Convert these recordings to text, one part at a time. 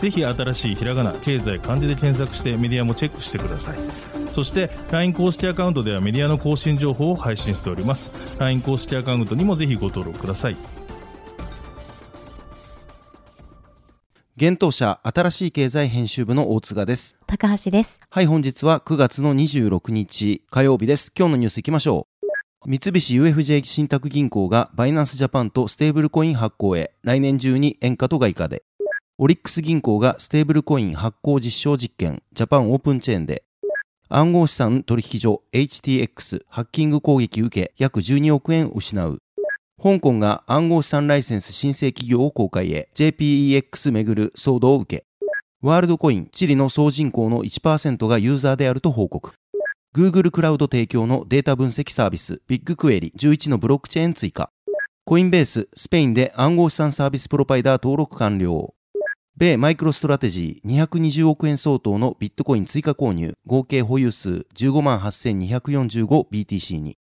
ぜひ新しいひらがな経済漢字で検索してメディアもチェックしてくださいそして LINE 公式アカウントではメディアの更新情報を配信しております LINE 公式アカウントにもぜひご登録ください現当社新しい経済編集部の大塚です。高橋です。はい、本日は9月の26日火曜日です。今日のニュースいきましょう。三菱 UFJ 信託銀行がバイナンスジャパンとステーブルコイン発行へ来年中に円価と外貨で。オリックス銀行がステーブルコイン発行実証実験ジャパンオープンチェーンで。暗号資産取引所 HTX ハッキング攻撃受け約12億円失う。香港が暗号資産ライセンス申請企業を公開へ JPEX めぐる騒動を受け、ワールドコインチリの総人口の1%がユーザーであると報告。Google クラウド提供のデータ分析サービスビッグクエリ11のブロックチェーン追加。コインベーススペインで暗号資産サービスプロバイダー登録完了。米マイクロストラテジー220億円相当のビットコイン追加購入合計保有数15万 8245BTC に。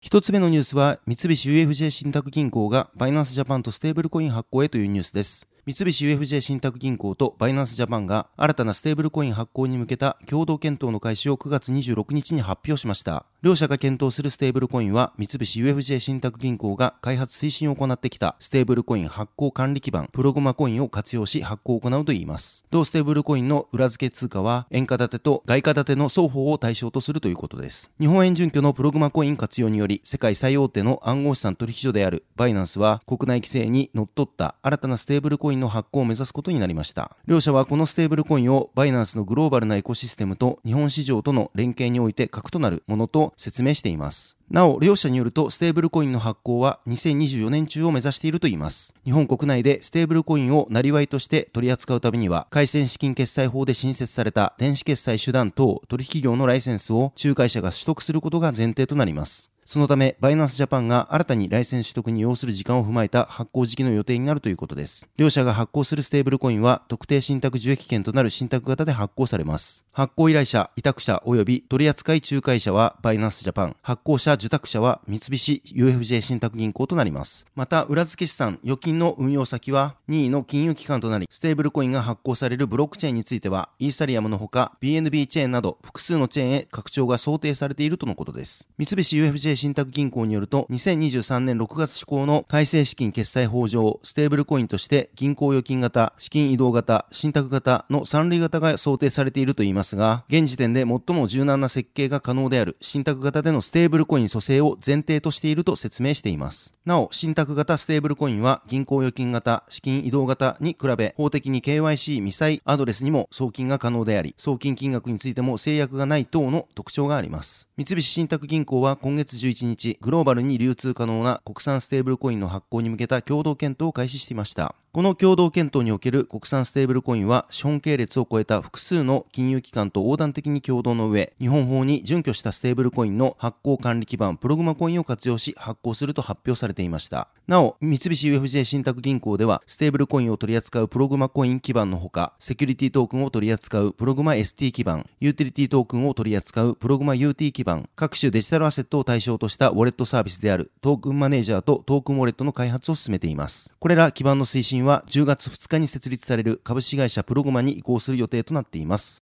一つ目のニュースは、三菱 UFJ 信託銀行がバイナンスジャパンとステーブルコイン発行へというニュースです。三菱 UFJ 信託銀行とバイナンスジャパンが新たなステーブルコイン発行に向けた共同検討の開始を9月26日に発表しました。両社が検討するステーブルコインは三菱 UFJ 信託銀行が開発推進を行ってきたステーブルコイン発行管理基盤プログマコインを活用し発行を行うといいます。同ステーブルコインの裏付け通貨は円価建てと外貨建ての双方を対象とするということです。日本円準拠のプログマコイン活用により世界最大手の暗号資産取引所であるバイナンスは国内規制に則った新たなステーブルコインの発行を目指すことになりました。両社はこのステーブルコインをバイナンスのグローバルなエコシステムと日本市場との連携において核となるものと説明しています。なお、両社によると、ステーブルコインの発行は2024年中を目指しているといいます。日本国内でステーブルコインをなりわいとして取り扱うためには、改正資金決済法で新設された電子決済手段等取引業のライセンスを仲介者が取得することが前提となります。そのため、バイナンスジャパンが新たにライセンス取得に要する時間を踏まえた発行時期の予定になるということです。両社が発行するステーブルコインは、特定信託受益権となる信託型で発行されます。発行依頼者、委託者及び取扱い仲介者はバイナンスジャパン、発行者、受託者は三菱 UFJ 信託銀行となります。また、裏付け資産、預金の運用先は任意の金融機関となり、ステーブルコインが発行されるブロックチェーンについては、イーサリアムのほか BNB チェーンなど複数のチェーンへ拡張が想定されているとのことです。三菱 UFJ 信託銀行によると、2023年6月施行の改正資金決済法上、ステーブルコインとして銀行預金型、資金移動型、信託型の3類型が想定されているといいますが、現時点で最も柔軟な設計が可能である信託型でのステーブルコイン組成を前提としていると説明しています。なお、信託型ステーブルコインは銀行預金型、資金移動型に比べ、法的に KYC 未済アドレスにも送金が可能であり、送金金額についても制約がない等の特徴があります。三菱信託銀行は今月11日、グローバルに流通可能な国産ステーブルコインの発行に向けた共同検討を開始していました。この共同検討における国産ステーブルコインは資本系列を超えた複数の金融機関と横断的に共同の上、日本法に準拠したステーブルコインの発行管理基盤プログマコインを活用し発行すると発表されていました。なお、三菱 UFJ 信託銀行ではステーブルコインを取り扱うプログマコイン基盤のほか、セキュリティトークンを取り扱うプログマ ST 基盤、ユーティリティトークンを取り扱うプログマ UT 基盤、各種デジタルアセットを対象としたウォレットサービスであるトークンマネージャーとトークンウォレットの開発を進めています。これら基盤の推進は10月2日に設立される株式会社プログマに移行する予定となっています。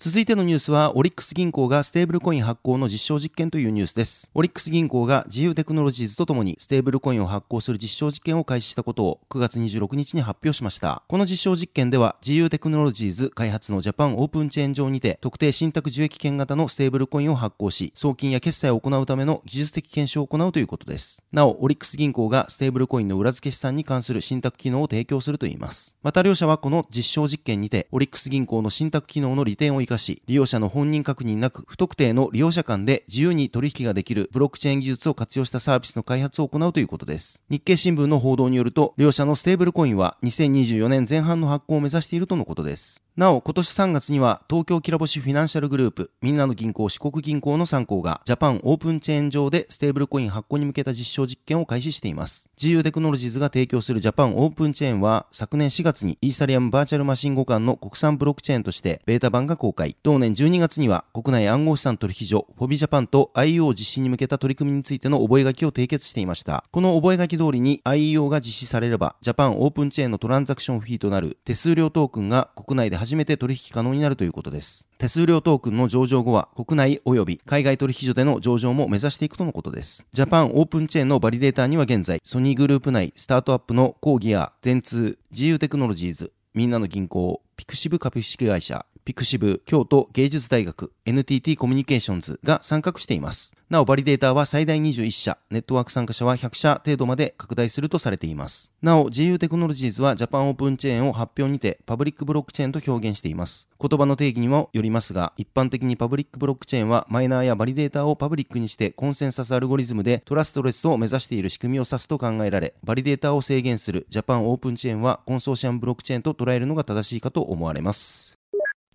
続いてのニュースは、オリックス銀行がステーブルコイン発行の実証実験というニュースです。オリックス銀行が GU テクノロジーズとともにステーブルコインを発行する実証実験を開始したことを9月26日に発表しました。この実証実験では、 GU テクノロジーズ開発のジャパンオープンチェーン上にて、特定信託受益権型のステーブルコインを発行し、送金や決済を行うための技術的検証を行うということです。なお、オリックス銀行がステーブルコインの裏付け資産に関する信託機能を提供するといいます。また両社はこの実証実験にて、オリックス銀行の信託機能の利点を生かし、利用者の本人確認なく不特定の利用者間で自由に取引ができるブロックチェーン技術を活用したサービスの開発を行うということです。日経新聞の報道によると、両社のステーブルコインは2024年前半の発行を目指しているとのことです。なお、今年3月には東京きらぼしフィナンシャルグループ、みんなの銀行四国銀行の3行がジャパンオープンチェーン上でステーブルコイン発行に向けた実証実験を開始しています。GU テクノロジーズが提供するジャパンオープンチェーンは昨年4月にイーサリアムバーチャルマシン互換の国産ブロックチェーンとしてベータ版が公開。同年12月には国内暗号資産取引所フォビジャパンと IEO 実施に向けた取り組みについての覚書を締結していました。この覚書通りに IEO が実施されればジャパンオープンチェーンのトランザクションフィーとなる手数料トークンが国内で初めて取引可能になるということです。手数料トークンの上場後は国内及び海外取引所での上場も目指していくとのことです。ジャパンオープンチェーンのバリデーターには現在、ソニーグループ内スタートアップのコーギア、電通、 GU テクノロジーズ、みんなの銀行、ピクシブ株式会社、ピクシブ、京都芸術大学、NTT コミュニケーションズが参画しています。なお、バリデーターは最大21社、ネットワーク参加者は100社程度まで拡大するとされています。なお、GU テクノロジーズはジャパンオープンチェーンを発表にてパブリックブロックチェーンと表現しています。言葉の定義にもよりますが、一般的にパブリックブロックチェーンはマイナーやバリデーターをパブリックにしてコンセンサスアルゴリズムでトラストレスを目指している仕組みを指すと考えられ、バリデーターを制限するジャパンオープンチェーンはコンソーシアムブロックチェーンと捉えるのが正しいかと思われます。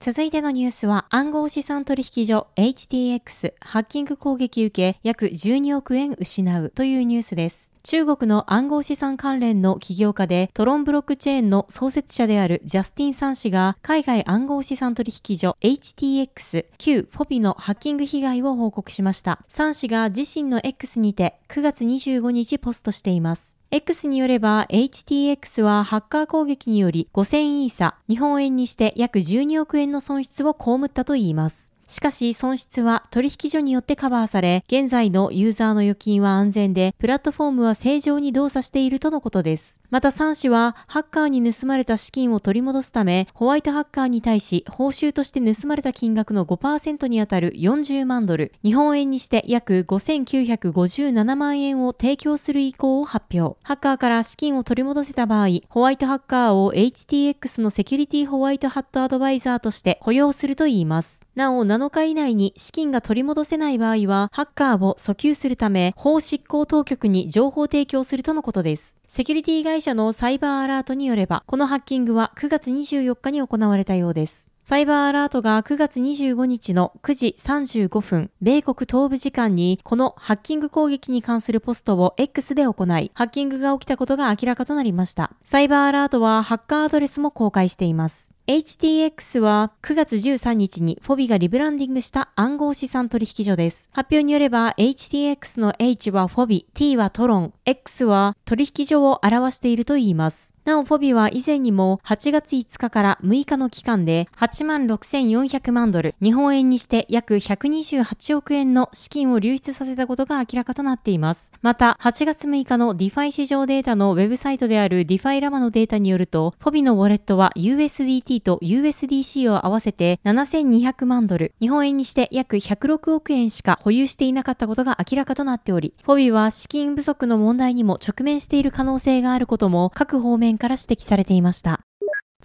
続いてのニュースは暗号資産取引所 HTX ハッキング攻撃受け約12億円失うというニュースです。中国の暗号資産関連の起業家でトロンブロックチェーンの創設者であるジャスティン・サン氏が海外暗号資産取引所 HTX 旧フォビのハッキング被害を報告しました。サン氏が自身の X にて9月25日ポストしています。X によれば HTX はハッカー攻撃により5000イーサ、日本円にして約12億円の損失を被ったといいます。しかし損失は取引所によってカバーされ、現在のユーザーの預金は安全で、プラットフォームは正常に動作しているとのことです。また3氏は、ハッカーに盗まれた資金を取り戻すため、ホワイトハッカーに対し、報酬として盗まれた金額の5%にあたる40万ドル、日本円にして約5957万円を提供する意向を発表。ハッカーから資金を取り戻せた場合、ホワイトハッカーを HTX のセキュリティホワイトハットアドバイザーとして雇用するといいます。なお、7日以内に資金が取り戻せない場合は、ハッカーを訴求するため、法執行当局に情報提供するとのことです。セキュリティ会社のサイバーアラートによれば、このハッキングは9月24日に行われたようです。サイバーアラートが9月25日の9時35分、米国東部時間にこのハッキング攻撃に関するポストを X で行い、ハッキングが起きたことが明らかとなりました。サイバーアラートはハッカーアドレスも公開しています。HTX は9月13日にフォビがリブランディングした暗号資産取引所です。発表によれば HTX の H はフォビ、T はトロン、X は取引所を表しているといいます。なお、フォビは以前にも8月5日から6日の期間で8万6400万ドル、日本円にして約128億円の資金を流出させたことが明らかとなっています。また、8月6日のディファイ市場データのウェブサイトであるディファイラマのデータによると、フォビのウォレットは USDT と USDC を合わせて7200万ドル、日本円にして約106億円しか保有していなかったことが明らかとなっており、フォビは資金不足の問題にも直面している可能性があることも各方面から指摘されていました。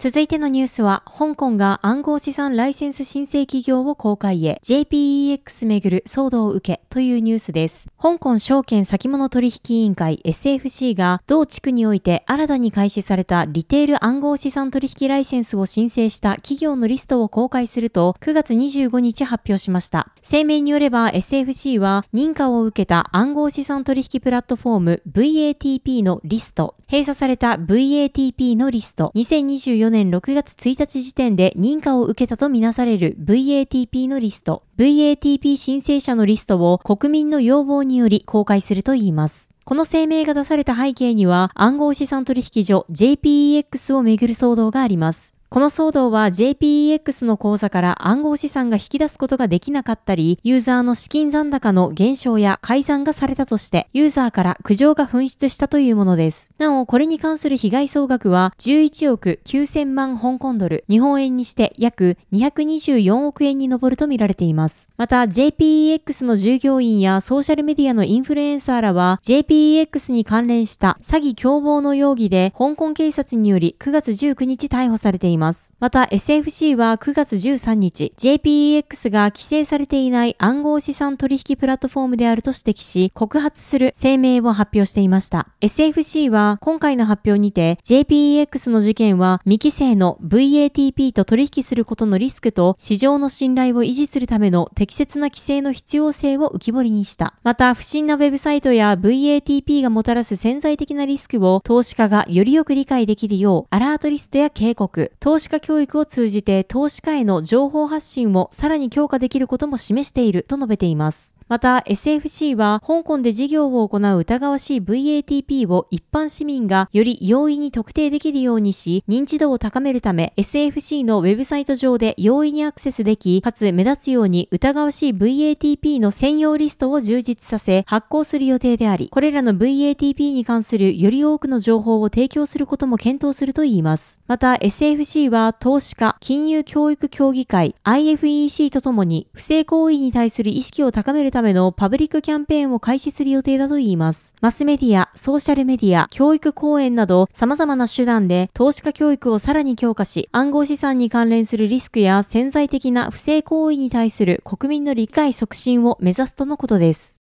続いてのニュースは、香港が暗号資産ライセンス申請企業を公開へ JPEX めぐる騒動を受けというニュースです。香港証券先物取引委員会 SFC が同地区において新たに開始されたリテール暗号資産取引ライセンスを申請した企業のリストを公開すると9月25日発表しました。声明によれば SFC は認可を受けた暗号資産取引プラットフォーム VATP のリスト、閉鎖された VATP のリスト、2024年6月1日時点で認可を受けたとみなされる VATP のリスト、VATP 申請者のリストを国民の要望により公開するといいます。この声明が出された背景には暗号資産取引所 JPEX をめぐる騒動があります。この騒動は JPEX の口座から暗号資産が引き出すことができなかったり、ユーザーの資金残高の減少や改ざんがされたとして、ユーザーから苦情が噴出したというものです。なお、これに関する被害総額は11億9000万香港ドル、日本円にして約224億円に上るとみられています。また、JPEX の従業員やソーシャルメディアのインフルエンサーらは、JPEX に関連した詐欺共謀の容疑で香港警察により9月19日逮捕されています。ます。また SFC は9月13日、JPEX が規制されていない暗号資産取引プラットフォームであると指摘し、告発する声明を発表していました。SFC は今回の発表にて、JPEX の事件は未規制の VATP と取引することのリスクと市場の信頼を維持するための適切な規制の必要性を浮き彫りにした。また、不審なウェブサイトや VATP がもたらす潜在的なリスクを投資家がよりよく理解できるよう、アラートリストや警告、投資家教育を通じて投資家への情報発信をさらに強化できることも示していると述べています。また SFC は香港で事業を行う疑わしい VATP を一般市民がより容易に特定できるようにし、認知度を高めるため SFC のウェブサイト上で容易にアクセスでき、かつ目立つように疑わしい VATP の専用リストを充実させ発行する予定であり、これらの VATP に関するより多くの情報を提供することも検討するといいます。また SFC は投資家、金融教育協議会、IFEC とともに不正行為に対する意識を高めるためためのパブリックキャンペーンを開始する予定だといいます。マスメディア、ソーシャルメディア、教育講演など様々な手段で投資家教育をさらに強化し、暗号資産に関連するリスクや潜在的な不正行為に対する国民の理解促進を目指すとのことです。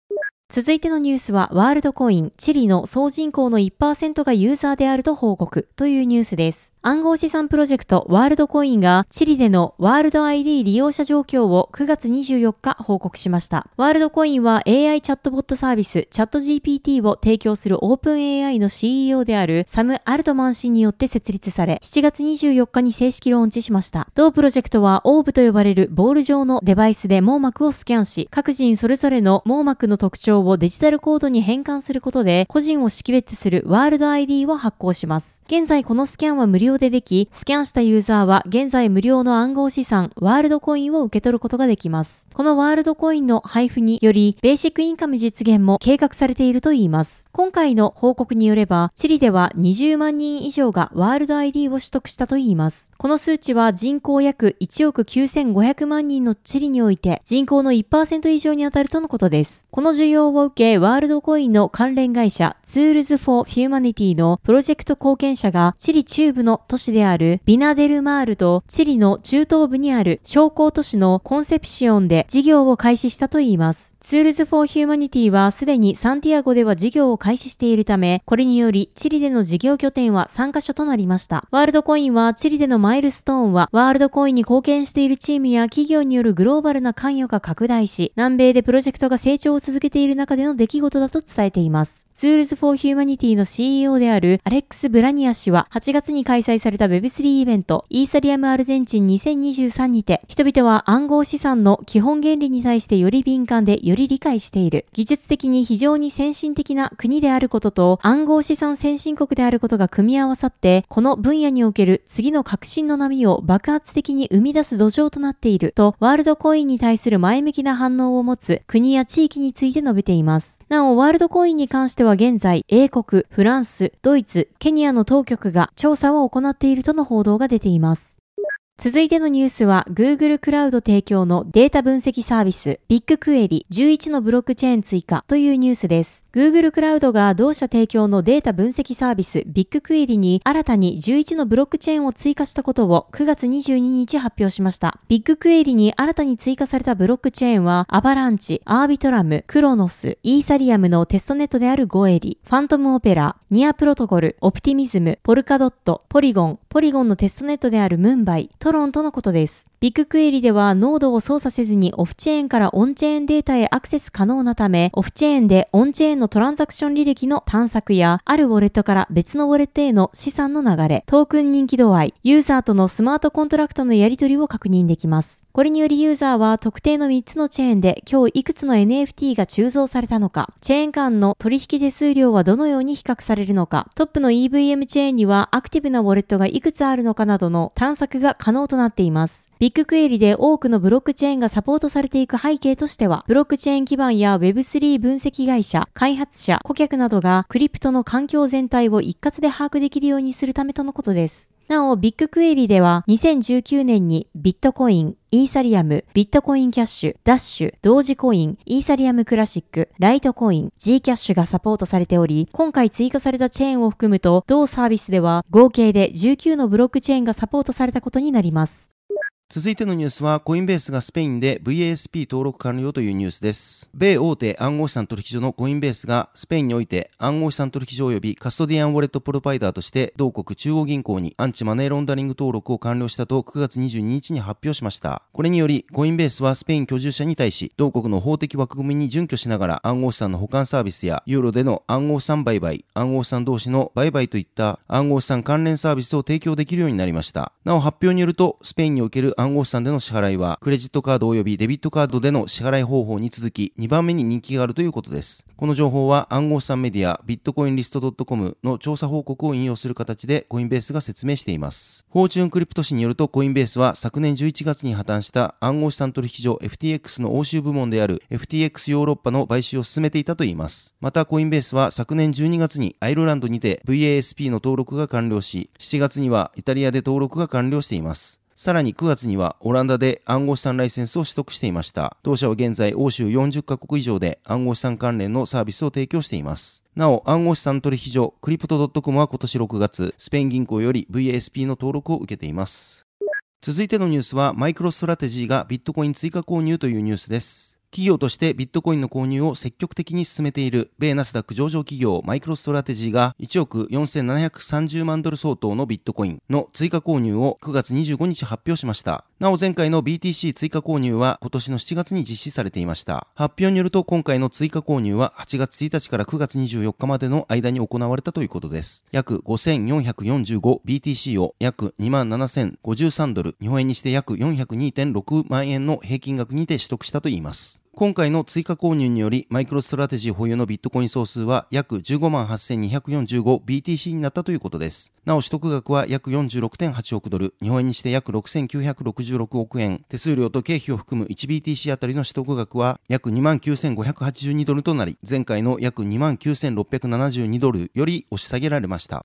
続いてのニュースは、ワールドコイン、チリの総人口の1%がユーザーであると報告というニュースです。暗号資産プロジェクトワールドコインがチリでのワールド ID 利用者状況を9月24日報告しました。ワールドコインは AI チャットボットサービスチャット GPT を提供するオープン AI の CEO であるサム・アルトマン氏によって設立され、7月24日に正式ローンチしました。同プロジェクトはオーブと呼ばれるボール状のデバイスで網膜をスキャンし、各人それぞれの網膜の特徴をデジタルコードに変換することで、個人を識別するワールド ID を発行します。現在このスキャンは無料ででき、スキャンしたユーザーは現在無料の暗号資産、ワールドコインを受け取ることができます。このワールドコインの配布により、ベーシックインカム実現も計画されているといいます。今回の報告によれば、チリでは20万人以上がワールド ID を取得したといいます。この数値は人口約1億9500万人のチリにおいて、人口の1%以上に当たるとのことです。この需要を受け、ワールドコインの関連会社、ツールズ・フォー・ヒューマニティのプロジェクト貢献者が、チリ中部の都市であるビナデルマールとチリの中東部にある商工都市のコンセプシオンで事業を開始したといいます。ツールズ・フォー・ヒューマニティはすでにサンティアゴでは事業を開始しているため、これによりチリでの事業拠点は3カ所となりました。ワールドコインはチリでのマイルストーンはワールドコインに貢献しているチームや企業によるグローバルな関与が拡大し、南米でプロジェクトが成長を続けている中での出来事だと伝えています。ツールズ・フォー・ヒューマニティの CEO であるアレックス・ブラニア氏は8月に開催された Web3 イベントイーサリアム・アルゼンチン2023にて人々は暗号資産の基本原理に対してより敏感でより理解しているる。技術的に非常に先進的な国であることと暗号資産先進国であることが組み合わさって、この分野における次の革新の波を爆発的に生み出す土壌となっていると、ワールドコインに対する前向きな反応を持つ国や地域について述べています。なお、ワールドコインに関しては現在、英国、フランス、ドイツ、ケニアの当局が調査を行っているとの報道が出ています。続いてのニュースは Google クラウド提供のデータ分析サービスビッグクエリ11のブロックチェーン追加というニュースです。Google クラウドが同社提供のデータ分析サービスビッグクエリに新たに11のブロックチェーンを追加したことを9月22日発表しました。ビッグクエリに新たに追加されたブロックチェーンはアバランチ、アービトラム、クロノス、イーサリアムのテストネットであるゴエリ、ファントムオペラ、ニアプロトコル、オプティミズム、ポルカドット、ポリゴン、ポリゴンのテストネットであるムンバイ、トロンとのことです。ビッグクエリではノードを操作せずにオフチェーンからオンチェーンデータへアクセス可能なため、オフチェーンでオンチェーンのトランザクション履歴の探索や、あるウォレットから別のウォレットへの資産の流れ、トークン人気度合い、ユーザーとのスマートコントラクトのやり取りを確認できます。これによりユーザーは特定の3つのチェーンで今日いくつの NFT が鋳造されたのか、チェーン間の取引手数料はどのように比較されるのか、トップの EVM チェーンにはアクティブなウォレットがいくくつあるのかなどの探索が可能となっています。ビッグクエリで多くのブロックチェーンがサポートされていく背景としては、ブロックチェーン基盤や Web3 分析会社、開発者、顧客などがクリプトの環境全体を一括で把握できるようにするためとのことです。なお、ビッグクエリでは2019年にビットコイン、イーサリアム、ビットコインキャッシュ、ダッシュ、同時コイン、イーサリアムクラシック、ライトコイン、G キャッシュがサポートされており、今回追加されたチェーンを含むと、同サービスでは合計で19のブロックチェーンがサポートされたことになります。続いてのニュースは、コインベースがスペインで VASP 登録完了というニュースです。米大手暗号資産取引所のコインベースがスペインにおいて暗号資産取引所及びカストディアンウォレットプロバイダーとして同国中央銀行にアンチマネーロンダリング登録を完了したと9月22日に発表しました。これにより、コインベースはスペイン居住者に対し、同国の法的枠組みに準拠しながら暗号資産の保管サービスやユーロでの暗号資産売買、暗号資産同士の売買といった暗号資産関連サービスを提供できるようになりました。なお発表によると、スペインにおける暗暗号資産での支払いは、クレジットカード及びデビットカードでの支払い方法に続き、2番目に人気があるということです。この情報は暗号資産メディア、ビットコインリスト .com の調査報告を引用する形で、コインベースが説明しています。フォーチュンクリプト紙によると、コインベースは昨年11月に破綻した暗号資産取引所 FTX の欧州部門である FTX ヨーロッパの買収を進めていたといいます。また、コインベースは昨年12月にアイルランドにて VASP の登録が完了し、7月にはイタリアで登録が完了しています。さらに9月にはオランダで暗号資産ライセンスを取得していました。同社は現在欧州40カ国以上で暗号資産関連のサービスを提供しています。なお、暗号資産取引所クリプト .com は今年6月、スペイン銀行より VASP の登録を受けています。続いてのニュースは、マイクロストラテジーがビットコイン追加購入というニュースです。企業としてビットコインの購入を積極的に進めている米ナスダック上場企業マイクロストラテジーが1億4730万ドル相当のビットコインの追加購入を9月25日発表しました。なお前回の BTC 追加購入は今年の7月に実施されていました。発表によると今回の追加購入は8月1日から9月24日までの間に行われたということです。約 5445BTC を約27,053ドル、日本円にして約402.6万円の平均額にて取得したといいます。今回の追加購入により、マイクロストラテジー保有のビットコイン総数は約15万 8245BTC になったということです。なお取得額は約46.8億ドル、日本円にして約6966億円、手数料と経費を含む 1BTC あたりの取得額は約29,582ドルとなり、前回の約29,672ドルより押し下げられました。